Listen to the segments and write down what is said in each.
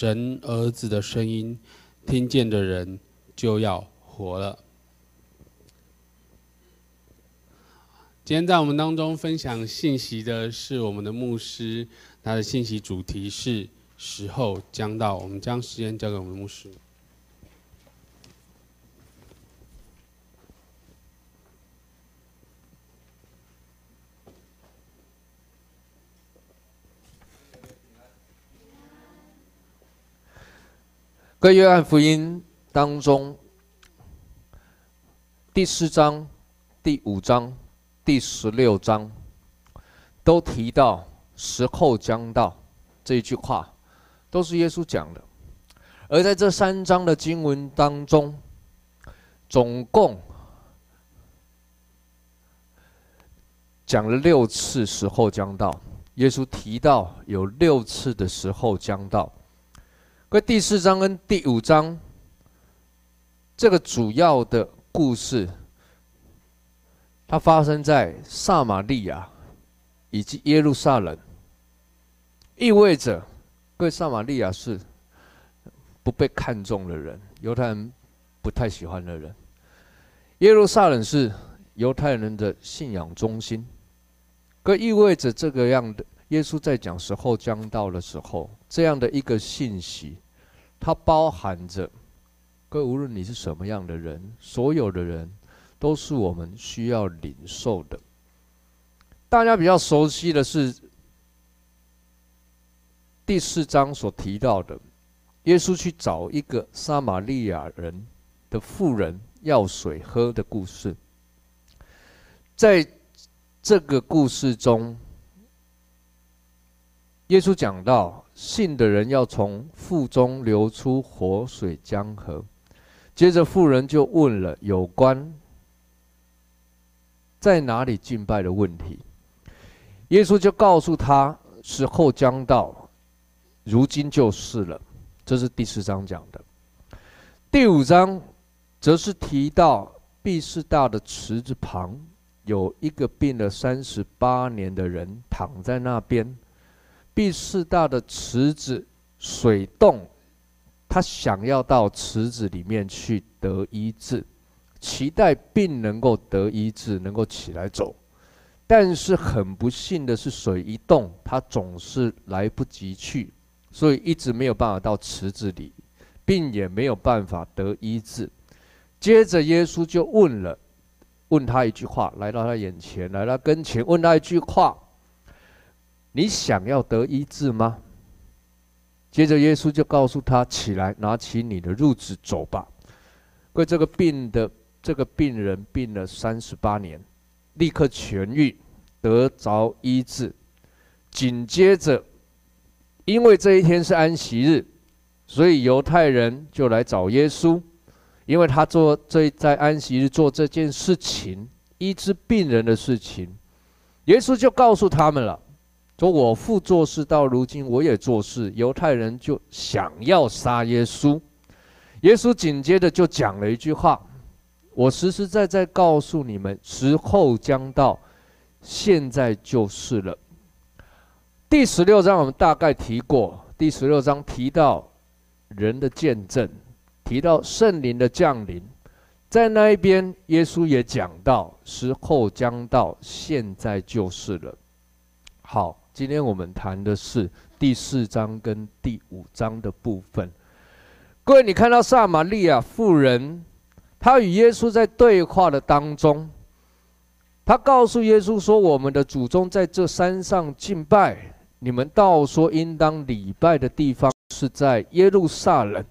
神儿子的声音，听见的人就要活了。今天在我们当中分享信息的是我们的牧师，他的信息主题是“时候将到”。我们将时间交给我们的牧师。各约翰福音当中，第四章、第五章、第十六章，都提到“时候将到”这一句话，都是耶稣讲的。而在这三章的经文当中，总共讲了六次“时候将到”，耶稣提到有六次的时候将到。跟第四章跟第五章，这个主要的故事，它发生在撒玛利亚以及耶路撒冷，意味着各位撒玛利亚是不被看重的人，犹太人不太喜欢的人；耶路撒冷是犹太人的信仰中心，各意味着这个样的。耶稣在讲时候将到的时候，这样的一个信息，它包含着，各位无论你是什么样的人，所有的人都是我们需要领受的。大家比较熟悉的是第四章所提到的，耶稣去找一个撒玛利亚人的妇人要水喝的故事。在这个故事中，耶稣讲到，信的人要从腹中流出活水江河。接着，妇人就问了有关在哪里敬拜的问题。耶稣就告诉他：时候将到，如今就是了。这是第四章讲的。第五章则是提到毕士大的池子旁有一个病了三十八年的人躺在那边。毕士大的池子水动，他想要到池子里面去得医治，期待病能够得医治，能够起来走。但是很不幸的是，水一动，他总是来不及去，所以一直没有办法到池子里，病也没有办法得医治。接着耶稣就问了，问他一句话，来到他眼前，来到跟前，问他一句话。你想要得医治吗？接着耶稣就告诉他：“起来，拿起你的褥子走吧。”为这个病的这个病人病了三十八年，立刻痊愈，得着医治。紧接着，因为这一天是安息日，所以犹太人就来找耶稣，因为他做这在安息日做这件事情，医治病人的事情，耶稣就告诉他们了。说我父做事到如今，我也做事。犹太人就想要杀耶稣，耶稣紧接着就讲了一句话：“我实实在在告诉你们，时候将到，现在就是了。”第十六章我们大概提过，第十六章提到人的见证，提到圣灵的降临，在那一边，耶稣也讲到时候将到，现在就是了。好。今天我们谈的是第四章跟第五章的部分。各位，你看到撒玛利亚妇人，她与耶稣在对话的当中，她告诉耶稣说：“我们的祖宗在这山上敬拜，你们倒说应当礼拜的地方是在耶路撒冷。”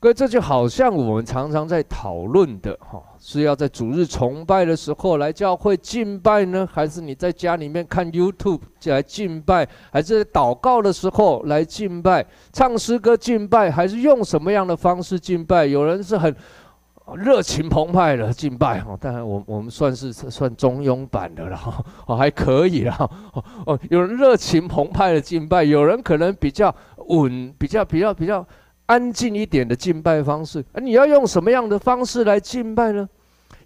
各位，这就好像我们常常在讨论的哈，是要在主日崇拜的时候来教会敬拜呢，还是你在家里面看 YouTube 来敬拜，还是祷告的时候来敬拜，唱诗歌敬拜，还是用什么样的方式敬拜？有人是很热情澎湃的敬拜哈，当然我我们算是算中庸版的了哈，哦还可以啦哦，有人热情澎湃的敬拜，有人可能比较稳，比较比较比较。安静一点的敬拜方式，你要用什么样的方式来敬拜呢？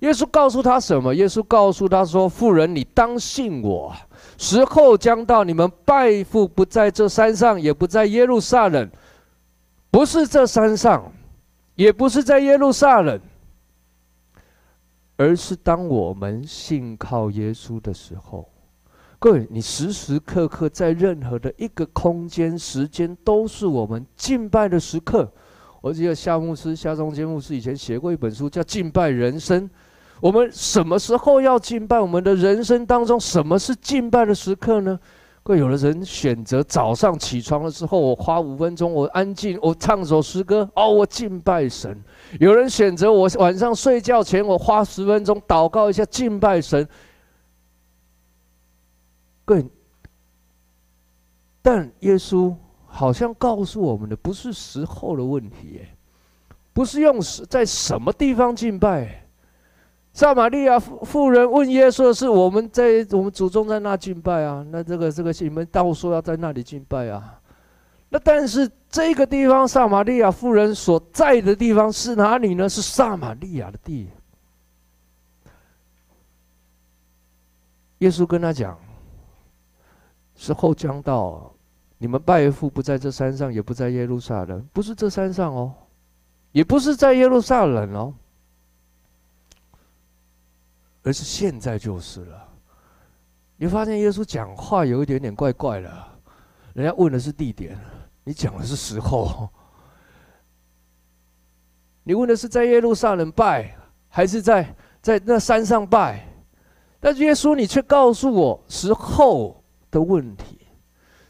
耶稣告诉他什么？耶稣告诉他说：“妇人，你当信我，时候将到，你们拜父不在这山上，也不在耶路撒冷。不是这山上，也不是在耶路撒冷，而是当我们信靠耶稣的时候。各位，你时时刻刻在任何的一个空间、时间，都是我们敬拜的时刻。我记得夏牧师、夏中坚牧师以前写过一本书，叫《敬拜人生》。我们什么时候要敬拜？我们的人生当中，什么是敬拜的时刻呢？各位有的人选择早上起床的时候，我花五分钟，我安静，我唱首诗歌，哦，我敬拜神。有人选择我晚上睡觉前，我花十分钟祷告一下，敬拜神。更，但耶稣好像告诉我们的不是时候的问题，不是用在什么地方敬拜。撒玛利亚妇妇人问耶稣的是：“我们在我们祖宗在那敬拜啊？那这个这个你们倒说要在那里敬拜啊？那但是这个地方，撒玛利亚妇人所在的地方是哪里呢？是撒玛利亚的地。耶稣跟他讲：时候将到，你们拜父不在这山上，也不在耶路撒冷，不是这山上哦，也不是在耶路撒冷哦。”而是现在就是了。你发现耶稣讲话有一点点怪怪的，人家问的是地点，你讲的是时候。你问的是在耶路撒冷拜，还是在在那山上拜？但耶稣你却告诉我时候的问题，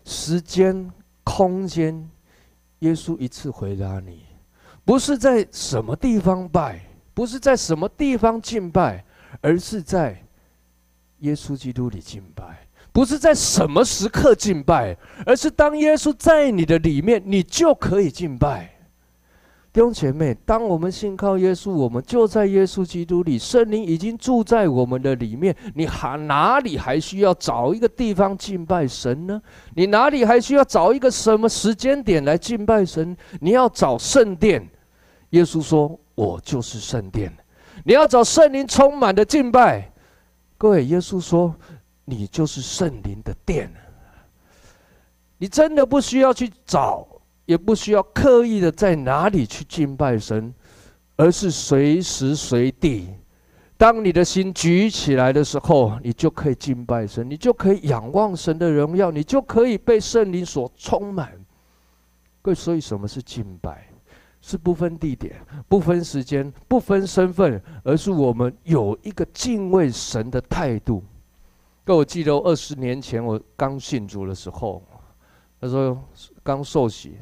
时间、空间。耶稣一次回答你，不是在什么地方拜，不是在什么地方敬拜。而是在耶稣基督里敬拜，不是在什么时刻敬拜，而是当耶稣在你的里面，你就可以敬拜。弟兄姐妹，当我们信靠耶稣，我们就在耶稣基督里，圣灵已经住在我们的里面。你还哪里还需要找一个地方敬拜神呢？你哪里还需要找一个什么时间点来敬拜神？你要找圣殿。耶稣说：“我就是圣殿。”你要找圣灵充满的敬拜，各位，耶稣说，你就是圣灵的殿。你真的不需要去找，也不需要刻意的在哪里去敬拜神，而是随时随地，当你的心举起来的时候，你就可以敬拜神，你就可以仰望神的荣耀，你就可以被圣灵所充满。各位，所以什么是敬拜？是不分地点、不分时间、不分身份，而是我们有一个敬畏神的态度。各位，我记得二十年前我刚信主的时候，他说刚受洗，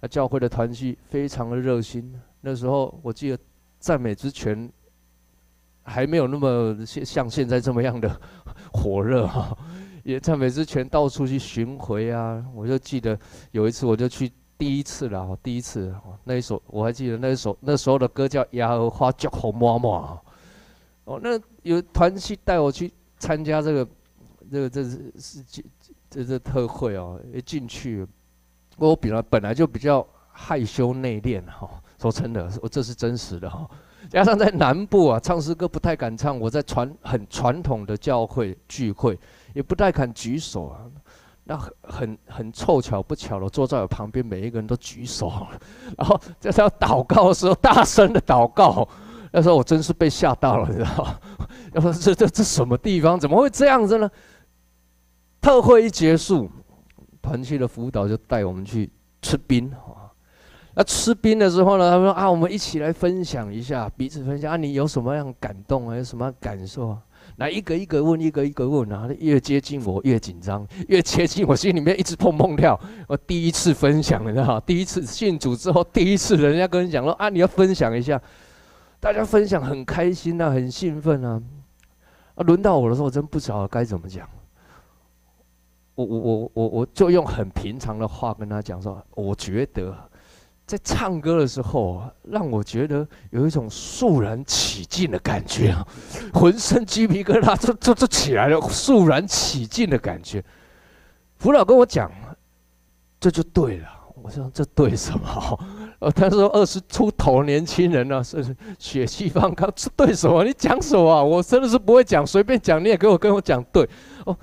那教会的团契非常的热心。那时候我记得赞美之泉还没有那么像现在这么样的 火热哈，也赞美之泉到处去巡回啊。我就记得有一次我就去。第一次了，第一次，那一首我还记得，那一首那时候的歌叫《耶和华脚后妈妈》。哦，那有团契带我去参加这个，这个这是是这这这特会哦，一进去，我本来本来就比较害羞内敛哈，说真的，我这是真实的哈。加上在南部啊，唱诗歌不太敢唱，我在传很传统的教会聚会，也不太敢举手啊。那很很很凑巧不巧的，坐在我旁边，每一个人都举手，然后在他祷告的时候，大声的祷告。那时候我真是被吓到了，你知道吗？要说这这这什么地方？怎么会这样子呢？特会一结束，团契的辅导就带我们去吃冰啊。那吃冰的时候呢，他说啊，我们一起来分享一下，彼此分享啊，你有什么样感动啊？有什么感受啊？来一个一个问，一个一个问啊！越接近我越紧张，越接近我心里面一直砰砰跳。我第一次分享，你知道吗？第一次信主之后，第一次人家跟你讲说啊，你要分享一下，大家分享很开心啊，很兴奋啊。啊，轮到我的时候，我真不知道该怎么讲。我我我我我就用很平常的话跟他讲说，我觉得。在唱歌的时候，让我觉得有一种肃然起敬的感觉啊，浑身鸡皮疙瘩就就就起来了，肃然起敬的感觉。辅导跟我讲，这就对了。我说这对什么？呃，他说二十出头年轻人呢，是血气方刚，这对什么？你讲什么？我真的是不会讲，随便讲你也给我跟我讲对。哦，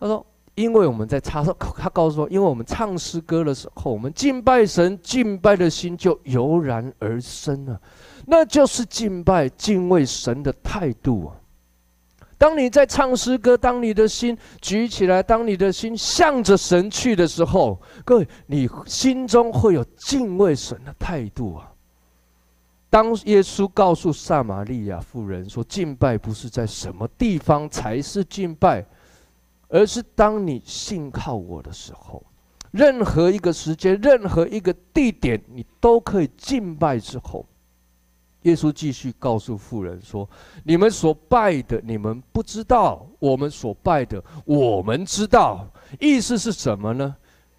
他说因为我们在唱，他告诉我，因为我们唱诗歌的时候，我们敬拜神，敬拜的心就油然而生了，那就是敬拜、敬畏神的态度啊。当你在唱诗歌，当你的心举起来，当你的心向着神去的时候，各位，你心中会有敬畏神的态度啊。当耶稣告诉撒玛利亚妇人说：“敬拜不是在什么地方才是敬拜，而是当你信靠我的时候，任何一个时间、任何一个地点，你都可以敬拜。”之后。耶稣继续告诉妇人说：“你们所拜的，你们不知道；我们所拜的，我们知道。意思是什么呢？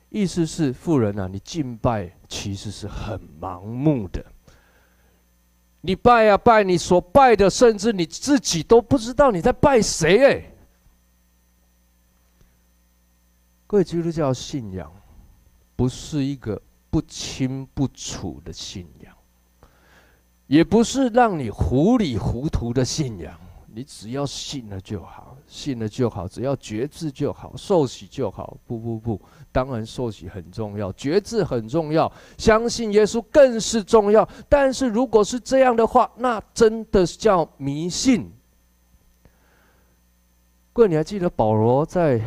意思是妇人啊，你敬拜其实是很盲目的。你拜啊拜，你所拜的，甚至你自己都不知道你在拜谁。哎，各位基督教信仰不是一个不清不楚的信仰。”也不是让你糊里糊涂的信仰，你只要信了就好，信了就好，只要觉知就好，受洗就好。不不不，当然受洗很重要，觉知很重要，相信耶稣更是重要。但是如果是这样的话，那真的叫迷信。各位，你还记得保罗在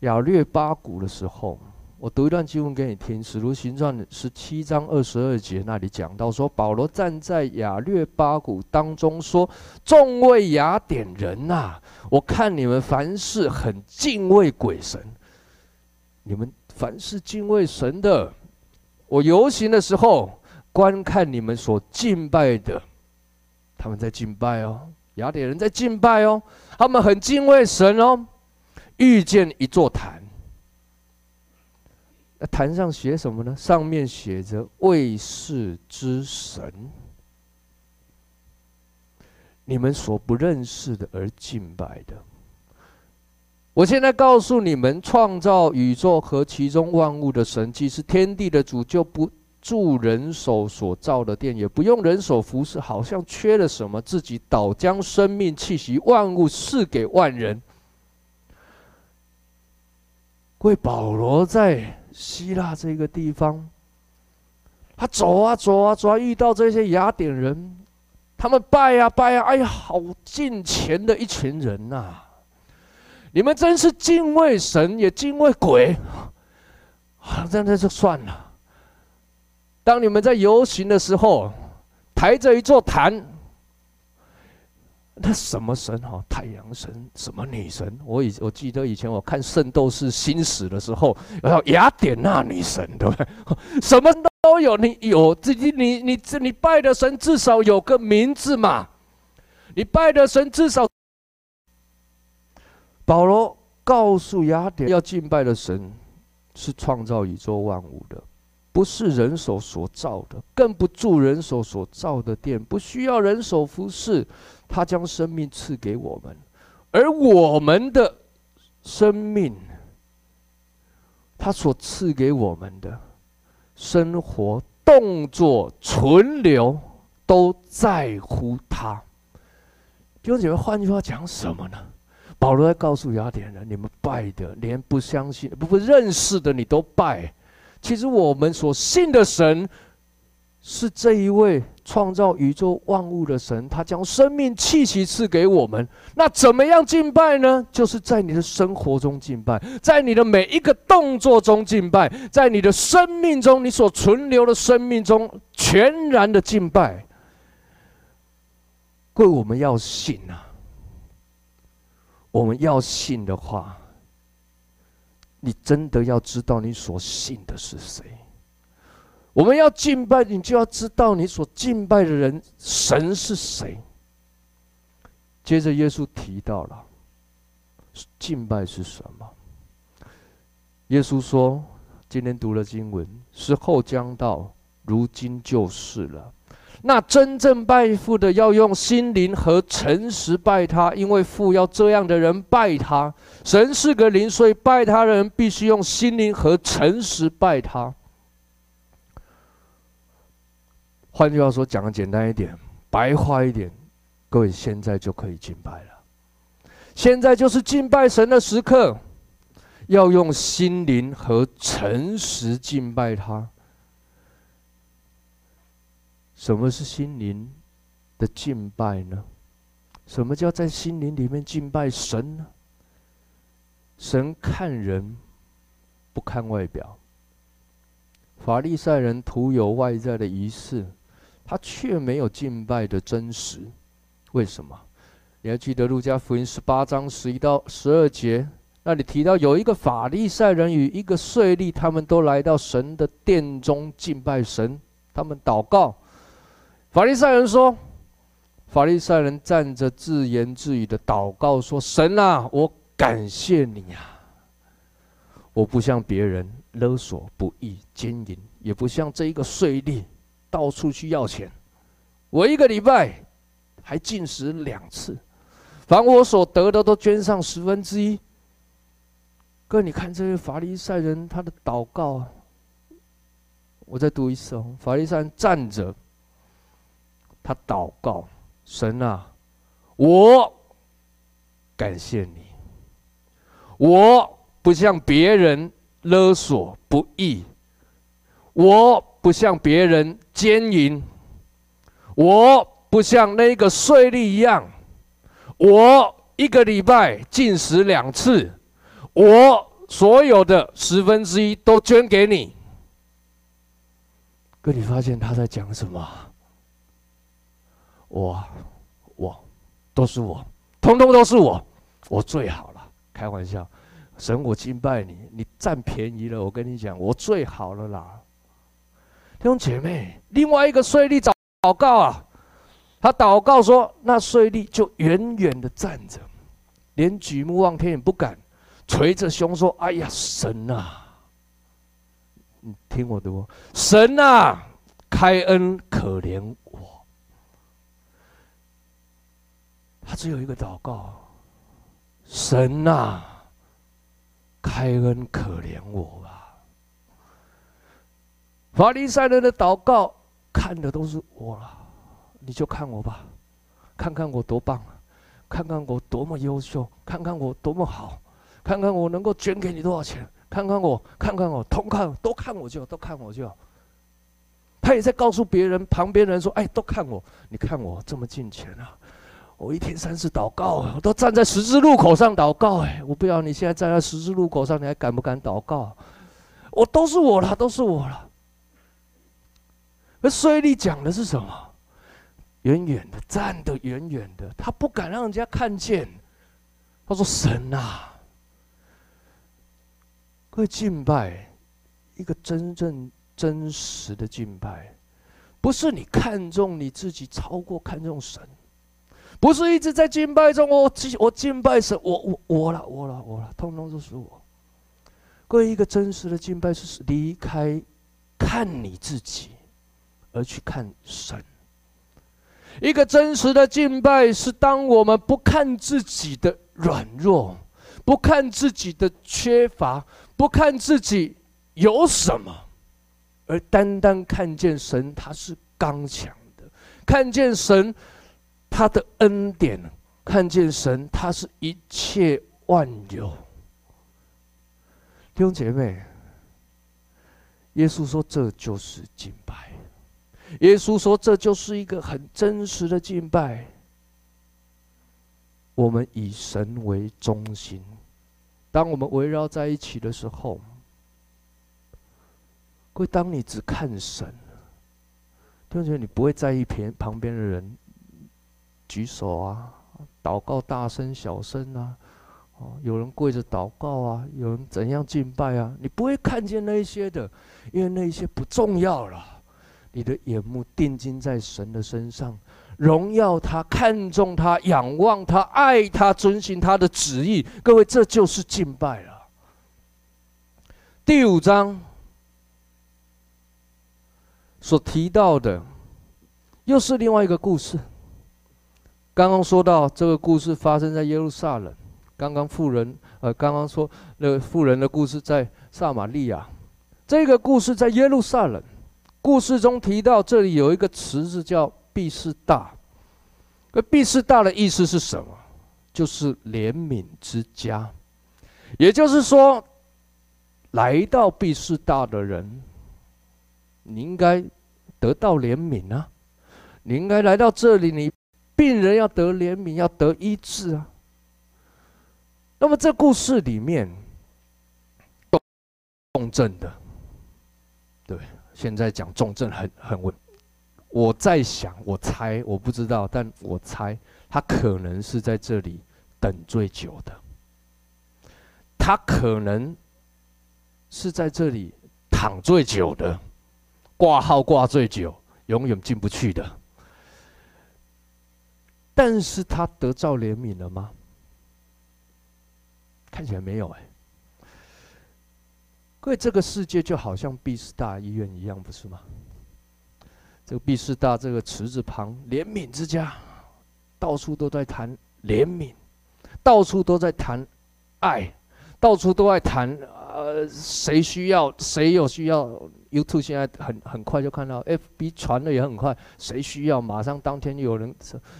亚略巴谷的时候？我读一段经文给你听，《使徒行传》十七章二十二节那里讲到说，保罗站在亚略巴谷当中说：“众位雅典人呐，我看你们凡事很敬畏鬼神，你们凡事敬畏神的。我游行的时候，观看你们所敬拜的，他们在敬拜哦，雅典人在敬拜哦，他们很敬畏神哦。遇见一座坛。”那坛上写什么呢？上面写着“未识之神”，你们所不认识的而敬拜的。我现在告诉你们，创造宇宙和其中万物的神，既是天地的主，就不住人手所造的殿，也不用人手服侍，好像缺了什么，自己倒将生命气息万物赐给万人。为保罗在。希腊这个地方，他走啊走啊走啊，遇到这些雅典人，他们拜呀拜呀，哎呀，好敬虔的一群人呐！你们真是敬畏神也敬畏鬼，啊，这样就算了。当你们在游行的时候，抬着一座坛。那什么神哈？太阳神？什么女神？我以我记得以前我看《圣斗士星矢》的时候，然后雅典娜女神，对不对？什么都有，你有自己，你你你你拜的神至少有个名字嘛？你拜的神至少。保罗告诉雅典，要敬拜的神是创造宇宙万物的，不是人手所造的，更不住人手所造的殿，不需要人手服侍。他将生命赐给我们，而我们的生命，他所赐给我们的生活、动作、存留，都在乎他。弟兄姐妹，换句话讲什么呢？保罗在告诉雅典人：你们拜的，连不相信、不不认识的，你都拜。其实我们所信的神。是这一位创造宇宙万物的神，他将生命气息赐给我们。那怎么样敬拜呢？就是在你的生活中敬拜，在你的每一个动作中敬拜，在你的生命中，你所存留的生命中，全然的敬拜。各位，我们要信啊！我们要信的话，你真的要知道你所信的是谁。我们要敬拜，你就要知道你所敬拜的人神是谁。接着，耶稣提到了敬拜是什么？耶稣说：“今天读了经文，时候将到，如今就是了。那真正拜父的，要用心灵和诚实拜他，因为父要这样的人拜他。神是个灵，所以拜他的人必须用心灵和诚实拜他。”换句话说，讲的简单一点，白话一点，各位现在就可以敬拜了。现在就是敬拜神的时刻，要用心灵和诚实敬拜他。什么是心灵的敬拜呢？什么叫在心灵里面敬拜神呢？神看人，不看外表。法利赛人徒有外在的仪式，他却没有敬拜的真实。为什么？你还记得路加福音十八章十一到十二节？那里提到有一个法利赛人与一个税吏，他们都来到神的殿中敬拜神，他们祷告。法利赛人说：“法利赛人站着自言自语的祷告说：‘神啊，我感谢你啊！我不像别人勒索、不义、奸淫，也不像这一个税吏到处去要钱。我一个礼拜还禁食两次，凡我所得的都捐上十分之一。’哥，你看这些法利赛人他的祷告，我再读一次哦。法利赛人站着。”他祷告：“神啊，我感谢你。我不像别人勒索不义，我不像别人奸淫，我不像那个税吏一样。我一个礼拜进食两次，我所有的十分之一都捐给你。”哥，你发现他在讲什么？我，我，都是我，通通都是我，我最好了。开玩笑，神，我敬拜你，你占便宜了。我跟你讲，我最好了啦。弟兄姐妹，另外一个税吏祷祷告啊，他祷告说，那税吏就远远的站着，连举目望天也不敢，捶着胸说：“哎呀，神啊，你听我的哦，神啊，开恩可怜我。”他只有一个祷告：神、啊，开恩可怜我。法利赛人的祷告看的都是我了，你就看我吧，看看我多棒，看看我多么优秀，看看我多么好，看看我能够捐给你多少钱，看看我，看看我，通看都看我就都看我就。他也在告诉别人，旁边人说：“哎，都看我，你看我这么近前啊。”我一天三次祷告，我都站在十字路口上祷告。哎，我不知道你现在站在十字路口上，你还敢不敢祷告？我都是我了，都是我了。而税吏讲的是什么？远远的站得远远的，他不敢让人家看见。他说：“神啊，会敬拜一个真正真实的敬拜，不是你看重你自己，超过看重神。”不是一直在敬拜中，我敬我敬拜神，我我我了我了我了，通通都是我。各位，一个真实的敬拜是离开看你自己，而去看神。一个真实的敬拜是当我们不看自己的软弱，不看自己的缺乏，不看自己有什么，而单单看见神他是刚强的，看见神。他的恩典，看见神，他是一切万有。弟兄姐妹，耶稣说这就是敬拜。耶稣说这就是一个很真实的敬拜。我们以神为中心，当我们围绕在一起的时候，会当你只看神，弟兄，你不会在意旁旁边的人。举手啊，祷告大声小声啊，哦，有人跪着祷告啊，有人怎样敬拜啊？你不会看见那些的，因为那些不重要了。你的眼目定睛在神的身上，荣耀他，看重他，仰望他，爱他，遵循他的旨意。各位，这就是敬拜了。第五章所提到的，又是另外一个故事。刚刚说到这个故事发生在耶路撒冷，刚刚富人，呃，刚刚说那个富人的故事在撒玛利亚，这个故事在耶路撒冷。故事中提到这里有一个池子叫毕士大，而毕士大的意思是什么？就是怜悯之家。也就是说，来到毕士大的人，你应该得到怜悯啊！你应该来到这里，你病人要得怜悯，要得医治啊！那么这故事里面，重症的，对，现在讲重症很很稳。我在想，我猜，我不知道，但我猜他可能是在这里等最久的，他可能是在这里躺最久的，挂号挂最久，永远进不去的。但是他得到怜悯了吗？看起来没有哎。各位，这个世界就好像毕士大医院一样，不是吗？这个毕士大这个池子旁，怜悯之家，到处都在谈怜悯，到处都在谈爱，到处都在谈呃，谁需要，谁有需要。YouTube 现在很很快就看到，FB 传的也很快，谁需要，马上当天有人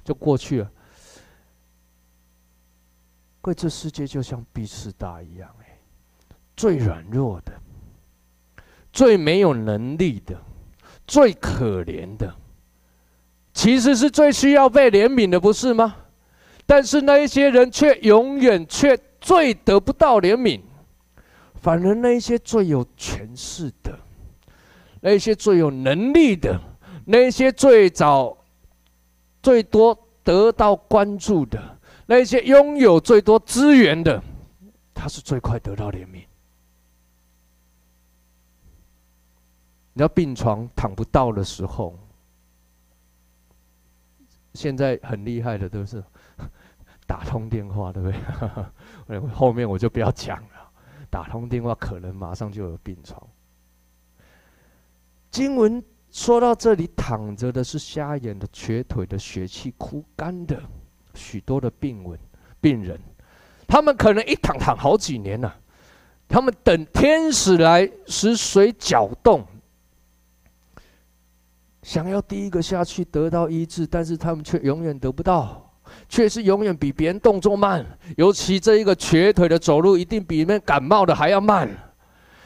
就过去了。各位，这世界就像毕士大一样，哎，最软弱的，最没有能力的。最可怜的，其实是最需要被怜悯的，不是吗？但是那一些人却永远却最得不到怜悯，反而那一些最有权势的，那些最有能力的，那些最早、最多得到关注的，那些拥有最多资源的，他是最快得到怜悯。你要病床躺不到的时候，现在很厉害的都是 打通电话，对不对？后面我就不要讲了。打通电话可能马上就有病床。经文说到这里，躺着的是瞎眼的、瘸腿的、血气枯干的许多的病文病人，他们可能一躺躺好几年了，他们等天使来使水搅动。想要第一个下去得到医治，但是他们却永远得不到，却是永远比别人动作慢。尤其这一个瘸腿的走路，一定比那感冒的还要慢。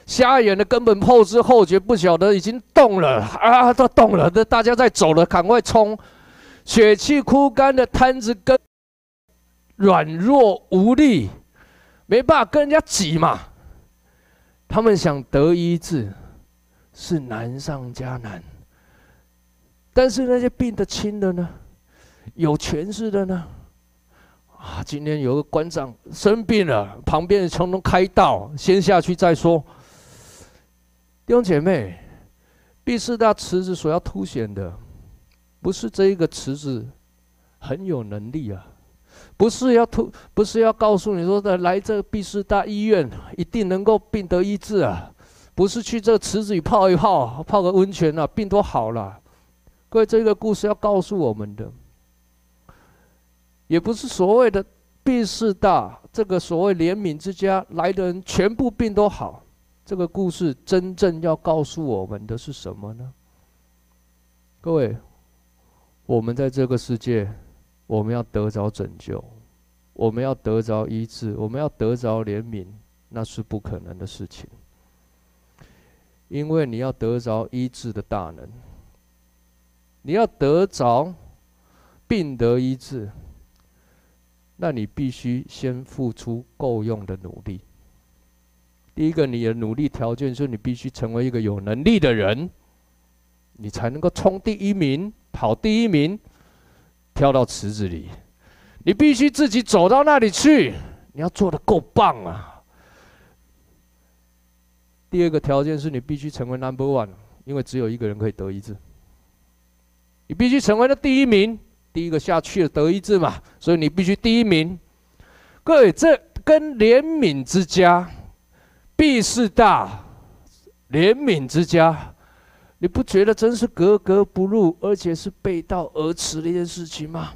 瞎眼的根本后知后觉，不晓得已经动了啊，都动了，这大家在走了，赶快冲！血气枯干的瘫子，跟软弱无力，没办法跟人家挤嘛。他们想得医治，是难上加难。但是那些病得轻的呢？有权势的呢？啊，今天有个馆长生病了，旁边的从中开道，先下去再说。弟兄姐妹，毕士大池子所要凸显的，不是这一个池子很有能力啊，不是要突，不是要告诉你说的来这毕士大医院一定能够病得医治啊，不是去这个池子里泡一泡，泡个温泉啊，病都好了。各位，这个故事要告诉我们的，也不是所谓的毕士大这个所谓怜悯之家来的人全部病都好。这个故事真正要告诉我们的是什么呢？各位，我们在这个世界，我们要得着拯救，我们要得着医治，我们要得着怜悯，那是不可能的事情。因为你要得着医治的大能。你要得着病得医治，那你必须先付出够用的努力。第一个，你的努力条件是你必须成为一个有能力的人，你才能够冲第一名、跑第一名、跳到池子里。你必须自己走到那里去，你要做得够棒啊！第二个条件是你必须成为 number one，因为只有一个人可以得医治。你必须成为了第一名，第一个下去的得医治嘛，所以你必须第一名。各位，这跟怜悯之家、必是大、怜悯之家，你不觉得真是格格不入，而且是背道而驰的一件事情吗？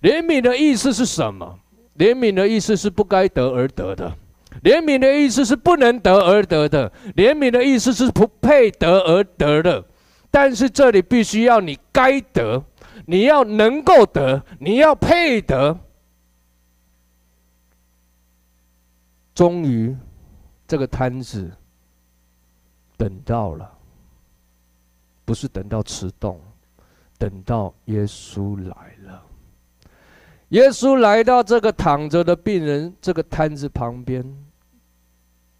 怜悯的意思是什么？怜悯的意思是不该得而得的，怜悯的意思是不能得而得的，怜悯的意思是不配得而得的。但是这里必须要你该得，你要能够得，你要配得。终于，这个摊子等到了，不是等到迟钝，等到耶稣来了。耶稣来到这个躺着的病人这个摊子旁边，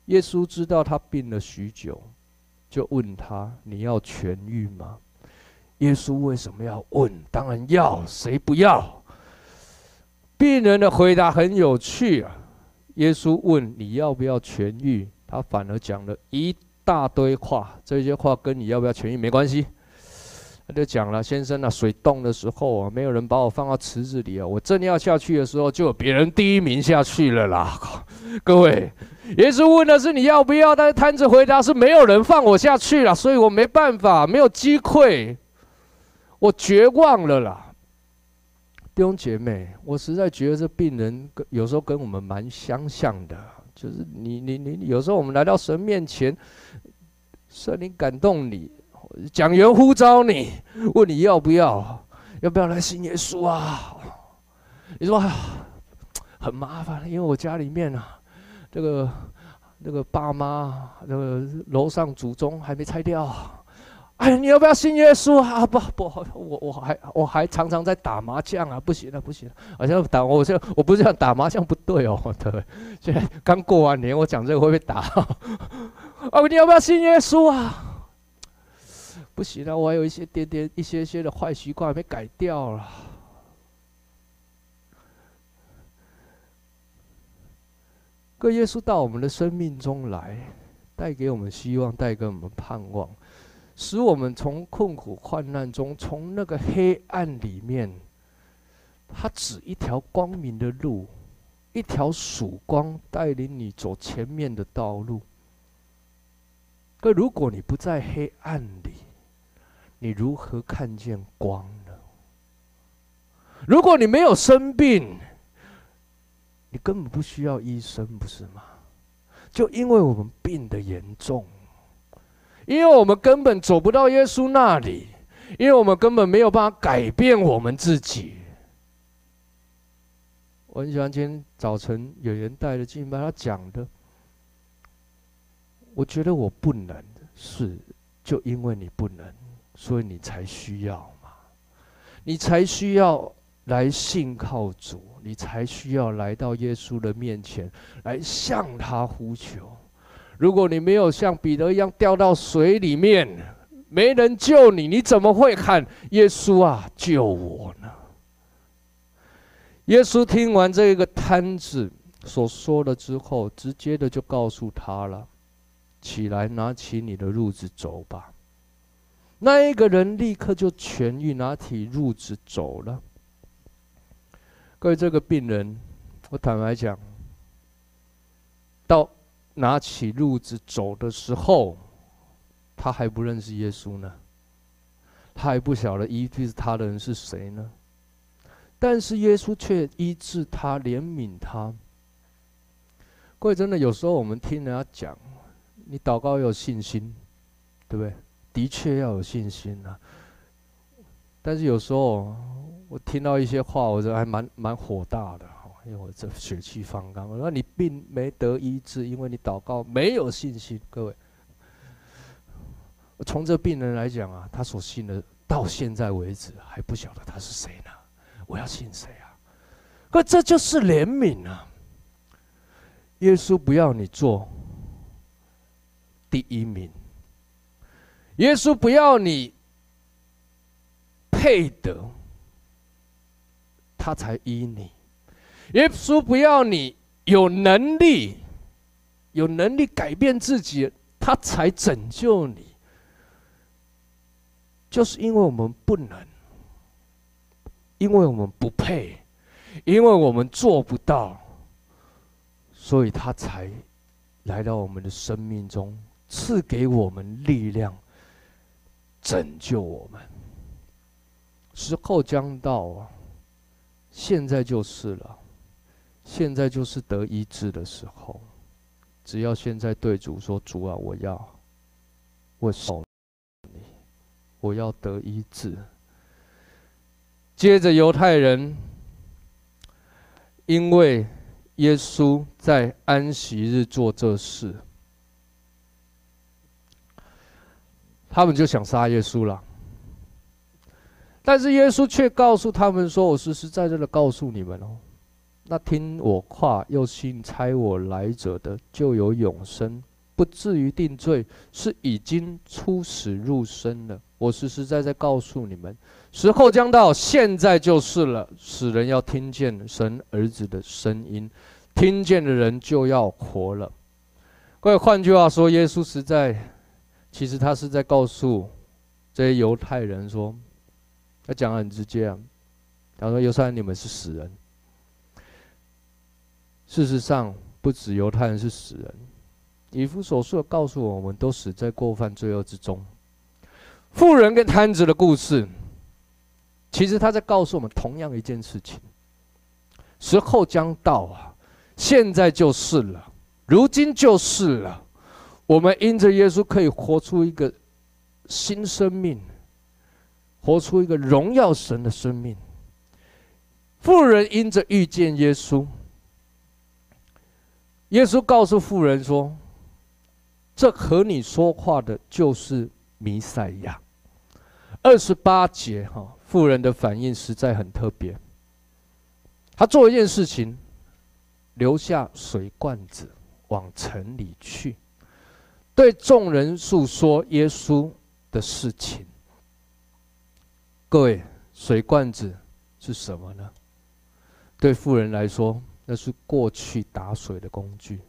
耶稣知道他病了许久，就问他：“你要痊愈吗？”耶稣为什么要问？当然要，谁不要？病人的回答很有趣啊。耶稣问：“你要不要痊愈？”他反而讲了一大堆话，这些话跟你要不要痊愈没关系。就讲了：“先生啊，水冻的时候啊，没有人把我放到池子里啊，我正要下去的时候，就有别人第一名下去了啦。”各位，耶稣问的是你要不要，但是瘫子回答是没有人放我下去了，所以我没办法，没有机会，我绝望了啦。弟兄姐妹，我实在觉得这病人有时候跟我们蛮相像的，就是你你你，有时候我们来到神面前，圣灵感动你，讲员呼召你，问你要不要，要不要来信耶稣啊？你说很麻烦，因为我家里面啊，这个这个爸妈，这个楼上祖宗还没拆掉。哎，你要不要信耶稣啊？不不，我我还我还常常在打麻将啊！不行了，不行了，好像打我这我不是想打麻将不对哦，对。现在刚过完年，我讲这个会不会打？哦，你要不要信耶稣啊？不行了，我还有一些点点一些些的坏习惯没改掉了。跟耶稣到我们的生命中来，带给我们希望，带给我们盼望。使我们从困苦患难中，从那个黑暗里面，他指一条光明的路，一条曙光带领你走前面的道路。可如果你不在黑暗里，你如何看见光呢？如果你没有生病，你根本不需要医生，不是吗？就因为我们病得严重。因为我们根本走不到耶稣那里，因为我们根本没有办法改变我们自己。我很喜欢今天早晨有人带着敬拜，他讲的，我觉得我不能，是就因为你不能，所以你才需要嘛，你才需要来信靠主，你才需要来到耶稣的面前来向他呼求。如果你没有像彼得一样掉到水里面，没人救你，你怎么会喊耶稣啊，救我呢？耶稣听完这个摊子所说的之后，直接的就告诉他了：“起来，拿起你的褥子走吧。”那一个人立刻就痊愈，拿起褥子走了。各位，这个病人，我坦白讲，到。拿起褥子走的时候，他还不认识耶稣呢，他还不晓得医治他的人是谁呢。但是耶稣却医治他，怜悯他。各位，真的有时候我们听人家讲，你祷告有信心，对不对？的确要有信心啊。但是有时候我听到一些话，我觉得还蛮蛮火大的。因为我这血气方刚，我说你病没得医治，因为你祷告没有信心。各位，从这病人来讲啊，他所信的到现在为止还不晓得他是谁呢？我要信谁啊？可这就是怜悯啊！耶稣不要你做第一名，耶稣不要你配得，他才依你。耶稣不要你有能力，有能力改变自己，他才拯救你。就是因为我们不能，因为我们不配，因为我们做不到，所以他才来到我们的生命中，赐给我们力量，拯救我们。时候将到啊，现在就是了。现在就是得医治的时候，只要现在对主说：“主啊，我要，我守你，我要得医治。”接着犹太人因为耶稣在安息日做这事，他们就想杀耶稣了。但是耶稣却告诉他们说：“我实实在在的告诉你们哦，那听我话又信差我来者的，就有永生，不至于定罪，是已经出死入生了。我实实在在告诉你们，时候将到，现在就是了。使人要听见神儿子的声音，听见的人就要活了。各位，换句话说，耶稣实在，其实他是在告诉这些犹太人说。”他讲得很直接啊，他说：“犹太人，你们是死人。事实上，不止犹太人是死人，以弗所书告诉我们，都死在过犯罪恶之中。富人跟瘫子的故事，其实他在告诉我们同样一件事情：时候将到啊，现在就是了，如今就是了。我们因着耶稣，可以活出一个新生命。”活出一个荣耀神的生命。富人因着遇见耶稣，耶稣告诉富人说：“这和你说话的就是弥赛亚。”二十八节哈，富人的反应实在很特别。他做一件事情，留下水罐子往城里去，对众人诉说耶稣的事情。各位，水罐子是什么呢？对富人来说，那是过去打水的工具，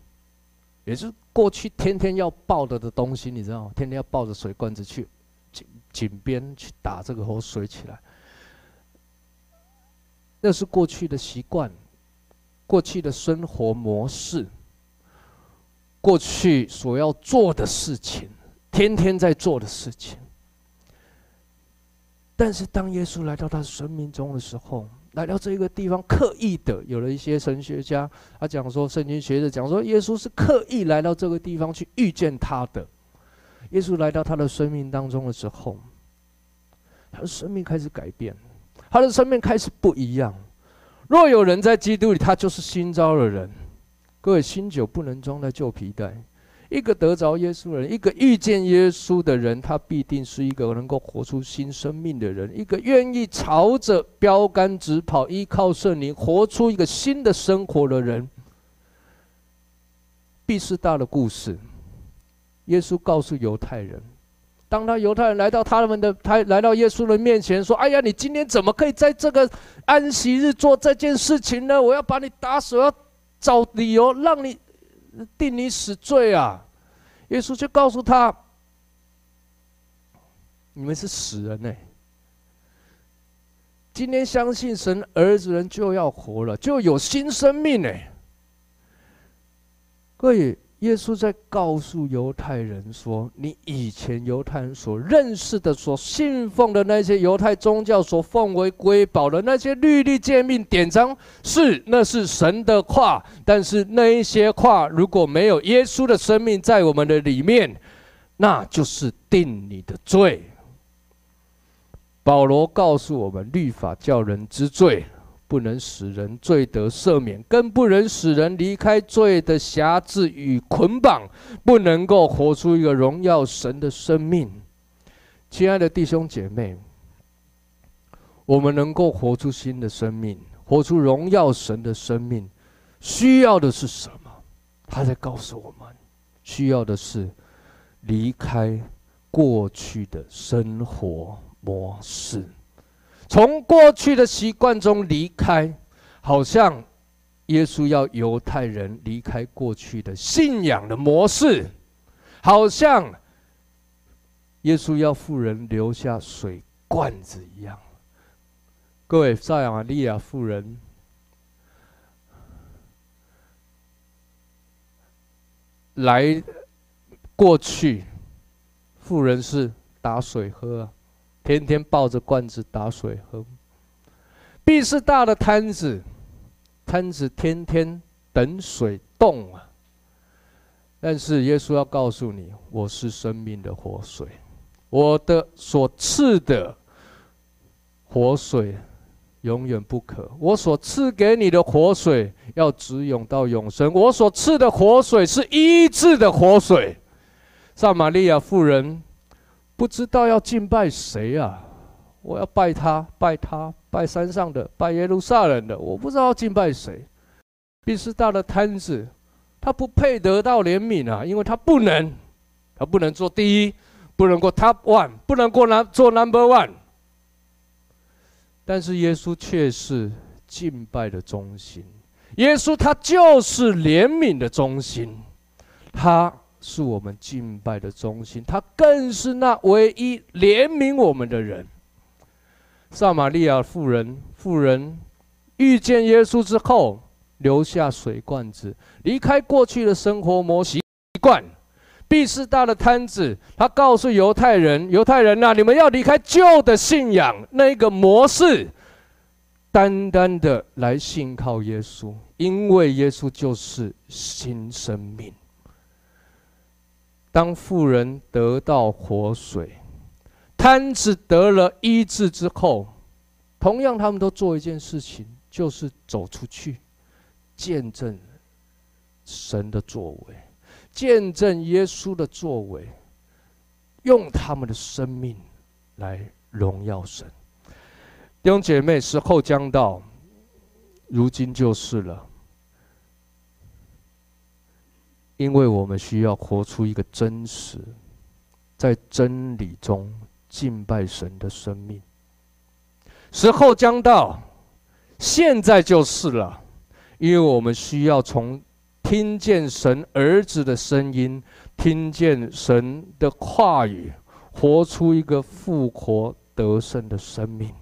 也是过去天天要抱着的东西，你知道吗？天天要抱着水罐子去井井边去打这个河水起来，那是过去的习惯，过去的生活模式，过去所要做的事情，天天在做的事情。但是当耶稣来到他生命中的时候，来到这个地方，刻意的有了一些神学家，他讲说，圣经学者讲说，耶稣是刻意来到这个地方去遇见他的。耶稣来到他的生命当中的时候，他的生命开始改变，他的生命开始不一样。若有人在基督里，他就是新造的人。各位，新酒不能装在旧皮袋。一个得着耶稣的人，一个遇见耶稣的人，他必定是一个能够活出新生命的人，一个愿意朝着标杆直跑，依靠圣灵，活出一个新的生活的人。毕士大的故事，耶稣告诉犹太人，当他犹太人来到他们的，他来到耶稣的面前，说：“哎呀，你今天怎么可以在这个安息日做这件事情呢？我要把你打死，我要找理由让你。”定你死罪啊！耶稣就告诉他：“你们是死人呢。今天相信神儿子人就要活了，就有新生命呢。”各位。耶稣在告诉犹太人说：“你以前犹太人所认识的、所信奉的那些犹太宗教所奉为瑰宝的那些律例诫命典章，是那是神的话。但是那一些话如果没有耶稣的生命在我们的里面，那就是定你的罪。”保罗告诉我们：“律法叫人知罪。”不能使人罪得赦免，更不能使人离开罪的辖制与捆绑，不能够活出一个荣耀神的生命。亲爱的弟兄姐妹，我们能够活出新的生命，活出荣耀神的生命，需要的是什么？他在告诉我们，需要的是离开过去的生活模式。从过去的习惯中离开，好像耶稣要犹太人离开过去的信仰的模式，好像耶稣要富人留下水罐子一样。各位，撒玛利亚富人来过去，富人是打水喝。天天抱着罐子打水喝，必是大的摊子，摊子天天等水动啊。但是耶稣要告诉你，我是生命的活水，我的所赐的活水永远不渴，我所赐给你的活水要直涌到永生，我所赐的活水是医治的活水。撒玛利亚妇人。不知道要敬拜谁啊？我要拜他，拜他，拜山上的，拜耶路撒冷的，我不知道要敬拜谁。毕士大的瘫子，他不配得到怜悯啊，因为他不能，他不能做第一，不能过 top one，不能过拿做 number one。但是耶稣却是敬拜的中心，耶稣他就是怜悯的中心，他是我们敬拜的中心，他更是那唯一怜悯我们的人。撒玛利亚妇人，妇人遇见耶稣之后，留下水罐子，离开过去的生活模习惯。毕士大的摊子，他告诉犹太人：“犹太人呐、你们要离开旧的信仰那个模式，单单的来信靠耶稣，因为耶稣就是新生命。”当富人得到活水。瘫子得了医治之后，同样他们都做一件事情，就是走出去，见证神的作为，见证耶稣的作为，用他们的生命来荣耀神。弟兄姐妹，时候将到，如今就是了，因为我们需要活出一个真实，在真理中。敬拜神的生命，时候将到，现在就是了，因为我们需要从听见神儿子的声音，听见神的话语，活出一个复活得胜的生命。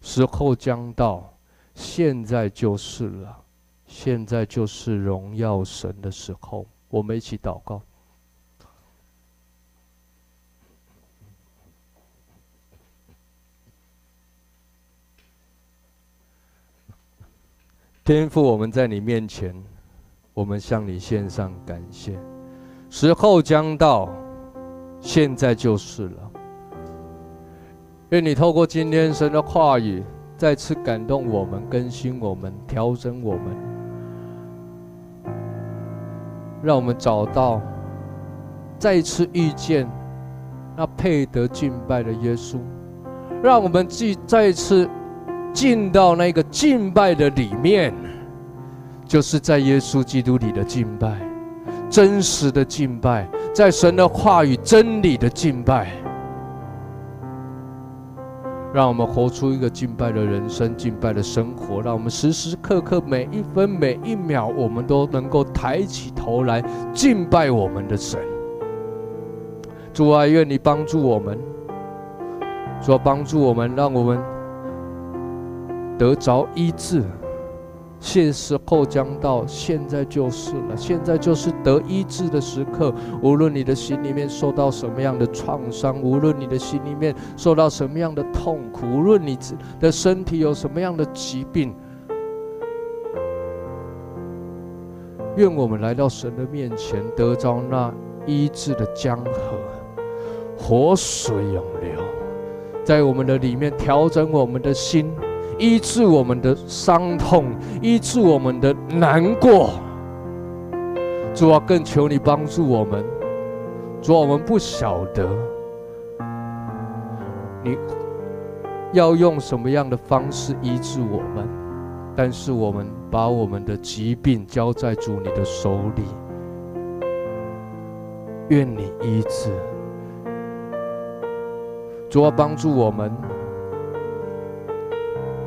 时候将到，现在就是了，现在就是荣耀神的时候。我们一起祷告。天父，我们在你面前，我们向你献上感谢。时候将到，现在就是了。愿你透过今天神的话语，再次感动我们、更新我们、调整我们，让我们找到再次遇见那配得敬拜的耶稣，让我们既再一次。进到那个敬拜的里面，就是在耶稣基督里的敬拜，真实的敬拜，在神的话语真理的敬拜，让我们活出一个敬拜的人生、敬拜的生活，让我们时时刻刻、每一分每一秒，我们都能够抬起头来敬拜我们的神。主啊，愿你帮助我们，主啊，帮助我们，让我们。得着医治，现时候将到，现在就是了。现在就是得医治的时刻。无论你的心里面受到什么样的创伤，无论你的心里面受到什么样的痛苦，无论你的身体有什么样的疾病，愿我们来到神的面前，得着那医治的江河，活水涌流，在我们的里面调整我们的心。医治我们的伤痛，医治我们的难过。主啊，更求你帮助我们。主啊，我们不晓得你要用什么样的方式医治我们，但是我们把我们的疾病交在主你的手里。愿你医治。主啊，帮助我们。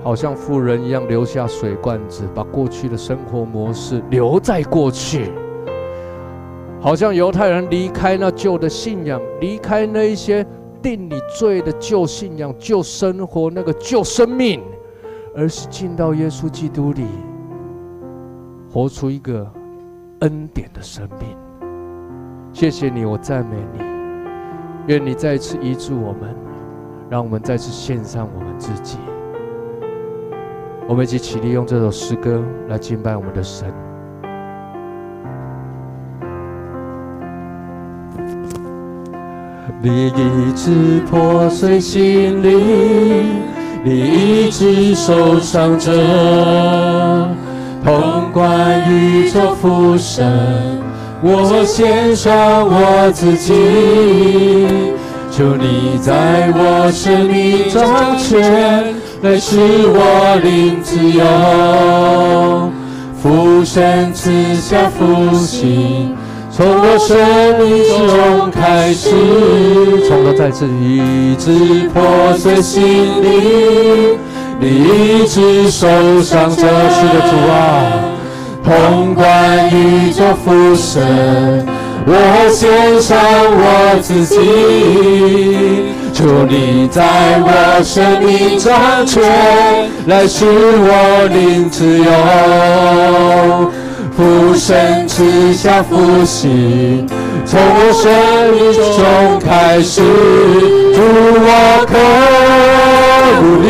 好像富人一样留下水罐子，把过去的生活模式留在过去。好像犹太人离开那旧的信仰，离开那一些定你罪的旧信仰、旧生活、那个旧生命，而是进到耶稣基督里，活出一个恩典的生命。谢谢你，我赞美你。愿你再次医治我们，让我们再次献上我们自己。我们一起起立，用这首诗歌来敬拜我们的神。你医治破碎心灵，你医治受伤者，统管宇宙父神，我献上我自己。求你在我生命掌权，来使我灵自由。父神赐下复兴，从我生命中开始，从头再次医治破碎心灵，你医治受伤者的主啊，统管宇宙父神。我献上我自己，求你在我生命掌权，来使我灵自由。父神赐下复兴，从我生命中开始，主我渴慕你，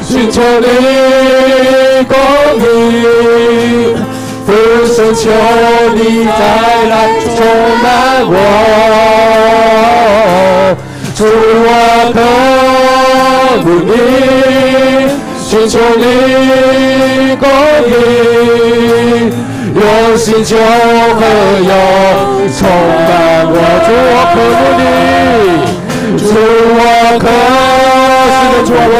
寻求你公义。父神，求你再来充满我，主我渴慕你，寻求你供应，用心就会有充满我，主我渴慕你，主我渴慕，主我渴慕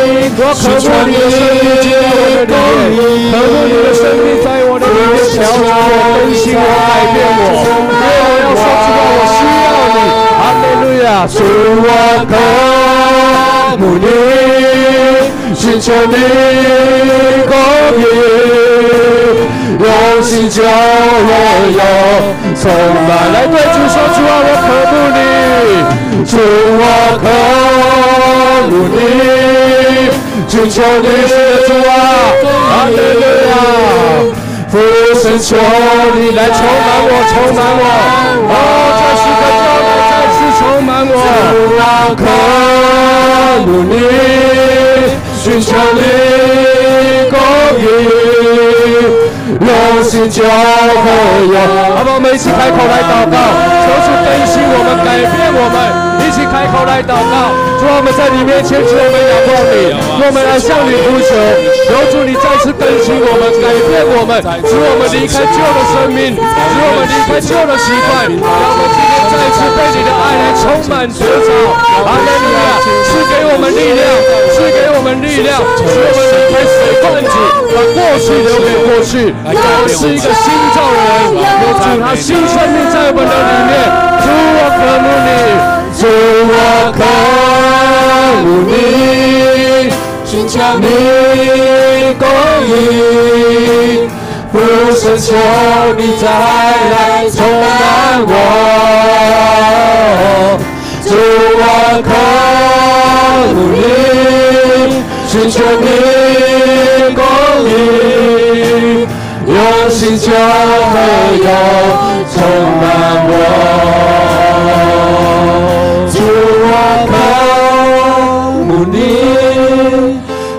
你。我渴慕你的生命进入我的里面，渴慕你的生命在我的里面调整我、更新我、改变我。因为我要说实话，我需要你。哈利路亚，主我渴慕你，寻求你公义，用心就会有充满。来对主说主啊，我渴慕你，主我渴慕你。寻求你的主啊，阿门啊！父神求你来充满我，充满我，哦，这时刻就来再次充满我。我渴慕你，寻求你公义，用心就会有。好不好？每次开口来祷告，求主更新我们，改变我们。一起开口来祷告，主啊，我们在你面前，主我们仰望你，我们来向你呼求，求主你再次更新我们，改变我们，使我们离开旧的生命，使我们离开旧的习惯，让我们今天再次被你的爱来充满得着。阿门！你啊，赐给我们力量，赐给我们力量，使我们离开水罐子，把过去留给过去，又是一个新造人，有主他新生命在我们的里面，主我渴慕你。主我渴慕你，寻求你公义，父神求你再来充满我。主我渴慕你，寻求你公义，用心就会有充满我。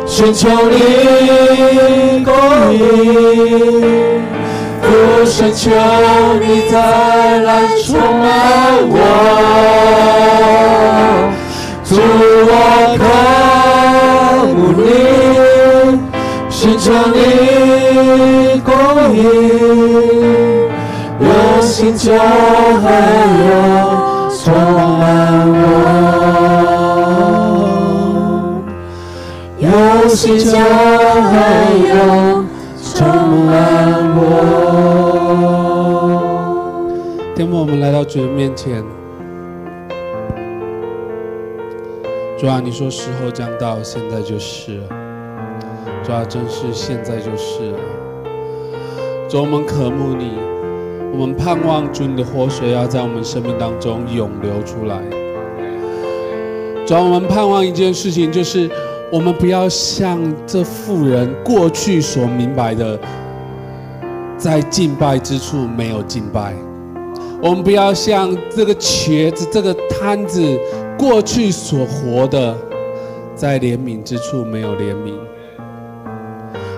寻求你公义，父神求你再来充满我，主我渴慕你，寻求你公义，有心就会有充满我。有心就会有充满我。天父，我们来到主的面前。主啊，你说时候将到，现在就是。主啊，真是现在就是了。主，我们渴慕你，我们盼望主你的活水要在我们生命当中涌流出来。主，我们盼望一件事情，就是。我们不要像这妇人过去所明白的，在敬拜之处没有敬拜；我们不要像这个瘸子、这个瘫子过去所活的，在怜悯之处没有怜悯，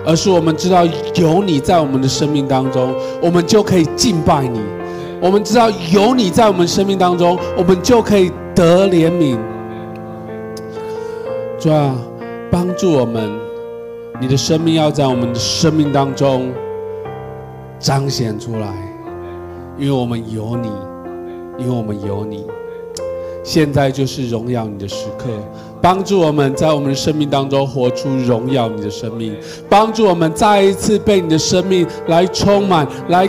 而是我们知道有你在我们的生命当中，我们就可以敬拜你；我们知道有你在我们生命当中，我们就可以得怜悯。主啊。帮助我们，你的生命要在我们的生命当中彰显出来，因为我们有你，因为我们有你。现在就是荣耀你的时刻，帮助我们在我们的生命当中活出荣耀你的生命，帮助我们再一次被你的生命来充满来。